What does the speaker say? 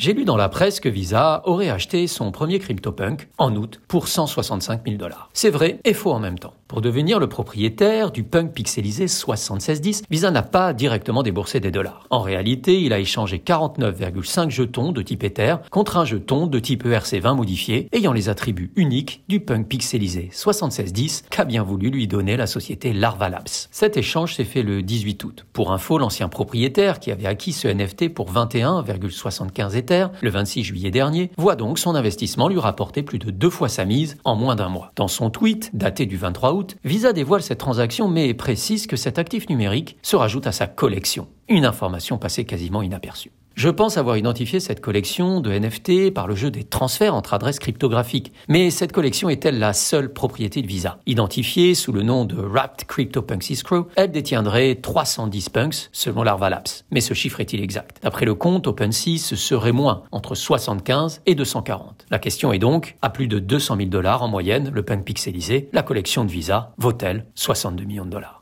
J'ai lu dans la presse que Visa aurait acheté son premier CryptoPunk en août pour 165 000 dollars. C'est vrai et faux en même temps. Pour devenir le propriétaire du punk pixelisé 7610, Visa n'a pas directement déboursé des dollars. En réalité, il a échangé 49,5 jetons de type Ether contre un jeton de type ERC20 modifié ayant les attributs uniques du punk pixelisé 7610 qu'a bien voulu lui donner la société Larva Labs. Cet échange s'est fait le 18 août. Pour info, l'ancien propriétaire qui avait acquis ce NFT pour 21,75 Ether le 26 juillet dernier voit donc son investissement lui rapporter plus de deux fois sa mise en moins d'un mois. Dans son tweet, daté du 23 août, Visa dévoile cette transaction mais précise que cet actif numérique se rajoute à sa collection. Une information passée quasiment inaperçue. Je pense avoir identifié cette collection de NFT par le jeu des transferts entre adresses cryptographiques. Mais cette collection est-elle la seule propriété de Visa? Identifiée sous le nom de Wrapped CryptoPunks Escrow, elle détiendrait 310 punks selon Larva Labs. Mais ce chiffre est-il exact? D'après le compte, OpenSea, ce serait moins, entre 75 et 240. La question est donc, à plus de 200 000 dollars en moyenne, le punk pixelisé, la collection de Visa vaut-elle 62 millions de dollars?